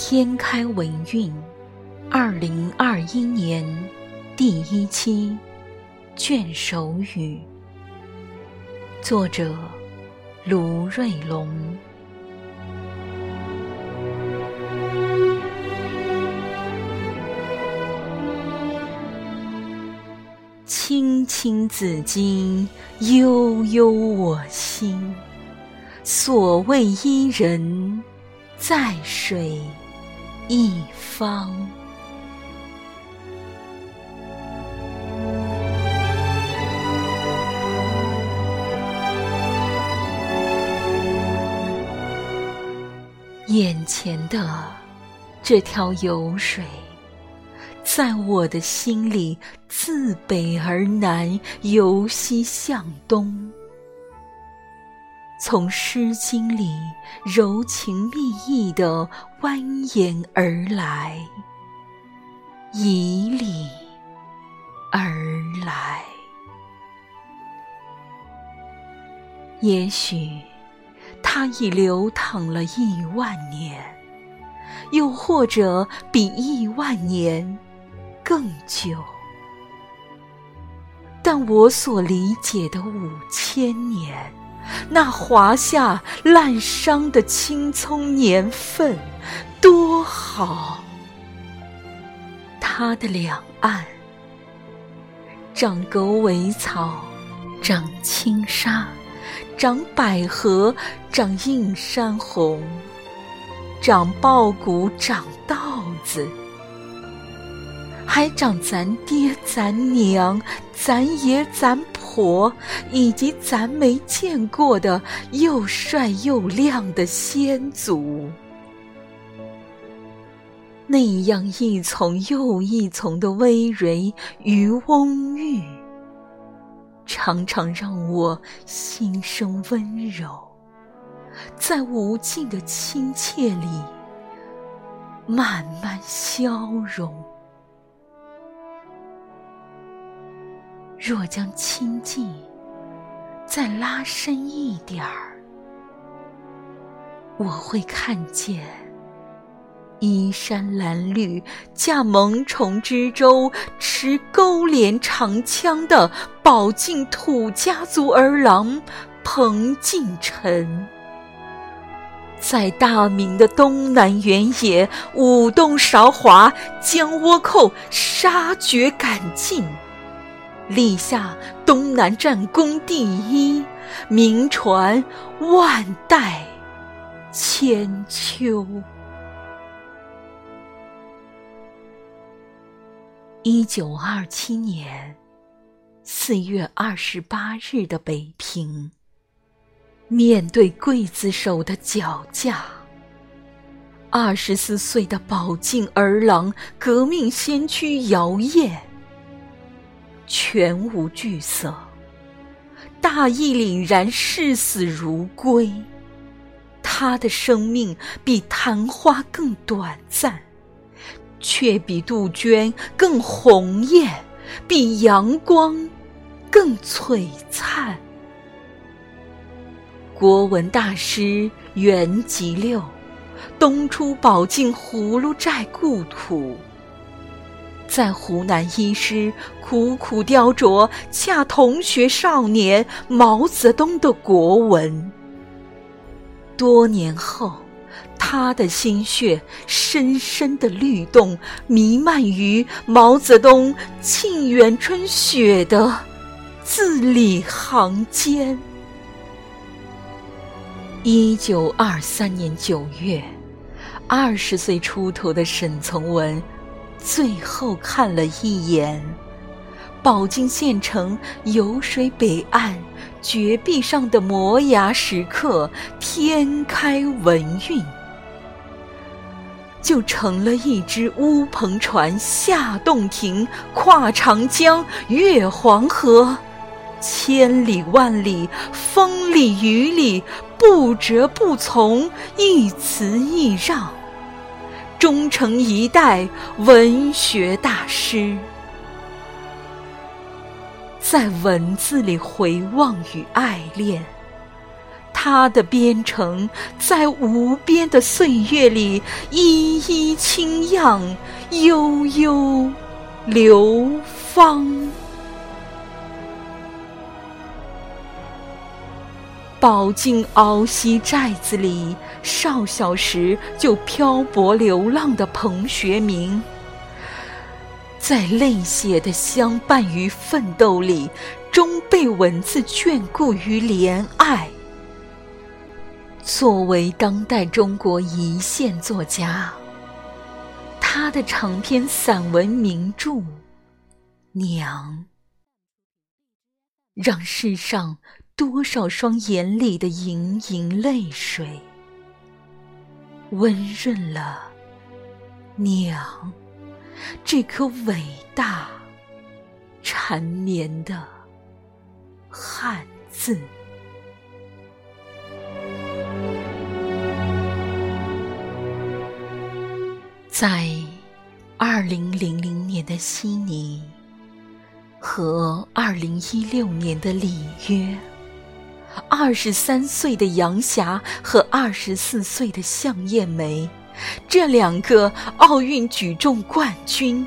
天开文运，二零二一年第一期卷首语，作者卢瑞龙。青青子衿，悠悠我心。所谓伊人，在水一方。眼前的这条游水。在我的心里，自北而南，由西向东，从《诗经》里柔情蜜意的蜿蜒而来，以礼而来。也许，它已流淌了亿万年，又或者比亿万年。更久，但我所理解的五千年，那华夏滥觞的青葱年份，多好！它的两岸，长狗尾草，长青纱，长百合，长映山红，长苞谷，长稻子。还长咱爹、咱娘、咱爷、咱婆，以及咱没见过的又帅又亮的先祖。那样一丛又一丛的葳蕤与翁郁，常常让我心生温柔，在无尽的亲切里慢慢消融。若将亲近再拉深一点儿，我会看见衣衫褴褛、驾蒙虫之舟、持钩镰长枪的宝晋土家族儿郎彭敬臣，在大明的东南原野舞动韶华，将倭寇杀绝赶尽。立下东南战功第一，名传万代千秋。一九二七年四月二十八日的北平，面对刽子手的绞架，二十四岁的宝晋儿郎、革命先驱姚燕。全无惧色，大义凛然，视死如归。他的生命比昙花更短暂，却比杜鹃更红艳，比阳光更璀璨。国文大师袁吉六，东出宝晋葫芦寨故土。在湖南医师苦苦雕琢恰同学少年毛泽东的国文。多年后，他的心血深深的律动，弥漫于毛泽东《沁园春·雪》的字里行间。一九二三年九月，二十岁出头的沈从文。最后看了一眼，宝靖县城游水北岸绝壁上的摩崖石刻“天开文运”，就成了一只乌篷船下洞庭，跨长江，越黄河，千里万里，风里雨里，不折不从，一词一让。终成一代文学大师，在文字里回望与爱恋，他的边城在无边的岁月里一一清漾，悠悠流芳。宝镜鳌西寨子里，少小时就漂泊流浪的彭学明，在泪血的相伴与奋斗里，终被文字眷顾于怜爱。作为当代中国一线作家，他的长篇散文名著《娘》，让世上。多少双眼里的盈盈泪水，温润了“娘”这颗伟大缠绵的汉字。在二零零零年的悉尼和二零一六年的里约。二十三岁的杨霞和二十四岁的向艳梅，这两个奥运举重冠军，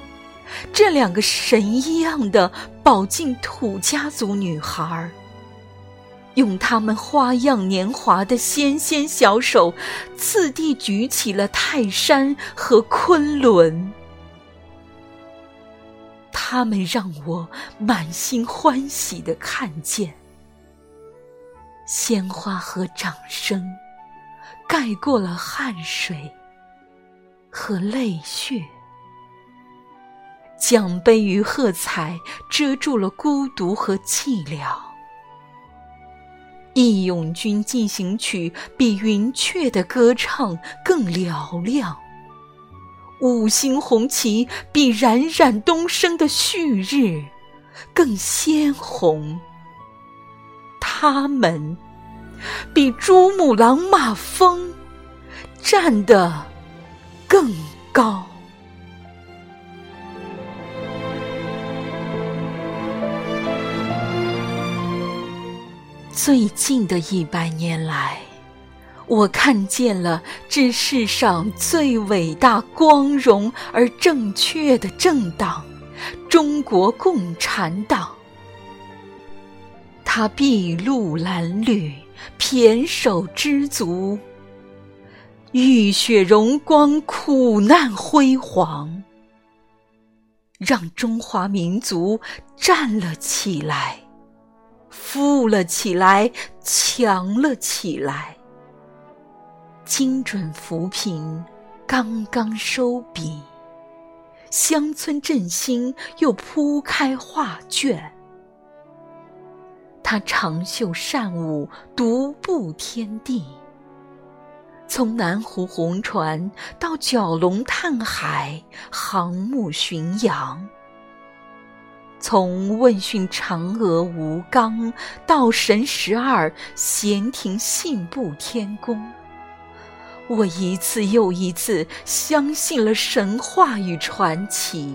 这两个神一样的宝镜土家族女孩，用她们花样年华的纤纤小手，次第举起了泰山和昆仑。他们让我满心欢喜的看见。鲜花和掌声，盖过了汗水和泪血；奖杯与喝彩遮住了孤独和寂寥。《义勇军进行曲》比云雀的歌唱更嘹亮，五星红旗比冉冉东升的旭日更鲜红。他们比珠穆朗玛峰站得更高。最近的一百年来，我看见了这世上最伟大、光荣而正确的政党——中国共产党。他筚路蓝缕，胼手知足；浴血荣光，苦难辉煌，让中华民族站了起来，富了起来，强了起来。精准扶贫刚刚收笔，乡村振兴又铺开画卷。他长袖善舞，独步天地。从南湖红船到蛟龙探海，航母巡洋；从问讯嫦娥吴刚到神十二闲庭信步天宫，我一次又一次相信了神话与传奇。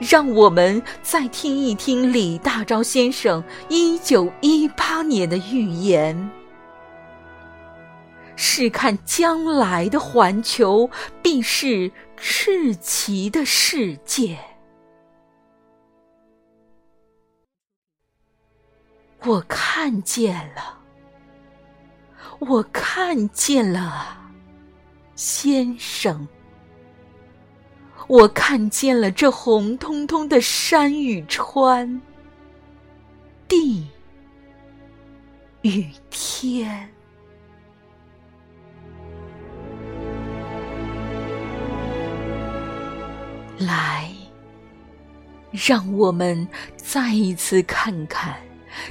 让我们再听一听李大钊先生一九一八年的预言：试看将来的环球，必是赤旗的世界。我看见了，我看见了，先生。我看见了这红彤彤的山与川，地与天。来，让我们再一次看看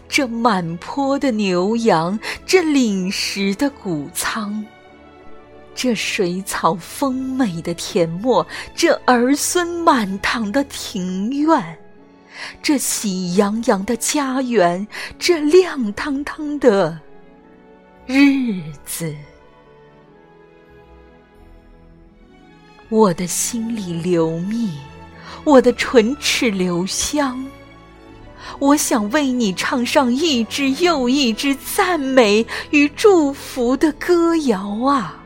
这满坡的牛羊，这岭石的谷仓。这水草丰美的田陌，这儿孙满堂的庭院，这喜洋洋的家园，这亮堂堂的日子，我的心里流蜜，我的唇齿留香，我想为你唱上一支又一支赞美与祝福的歌谣啊，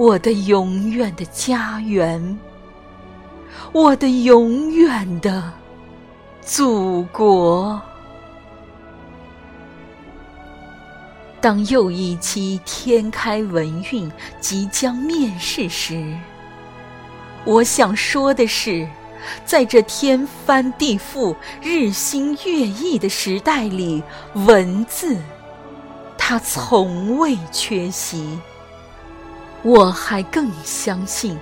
我的永远的家园，我的永远的祖国。当又一期天开文运即将面世时，我想说的是。在这天翻地覆、日新月异的时代里，文字它从未缺席。我还更相信，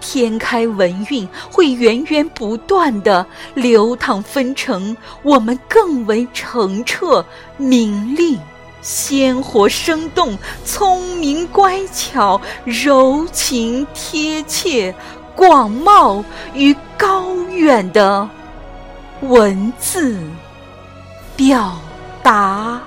天开文运会源源不断的流淌纷呈，我们更为澄澈、明丽、鲜活、生动、聪明、乖巧、柔情、贴切。广袤与高远的文字表达。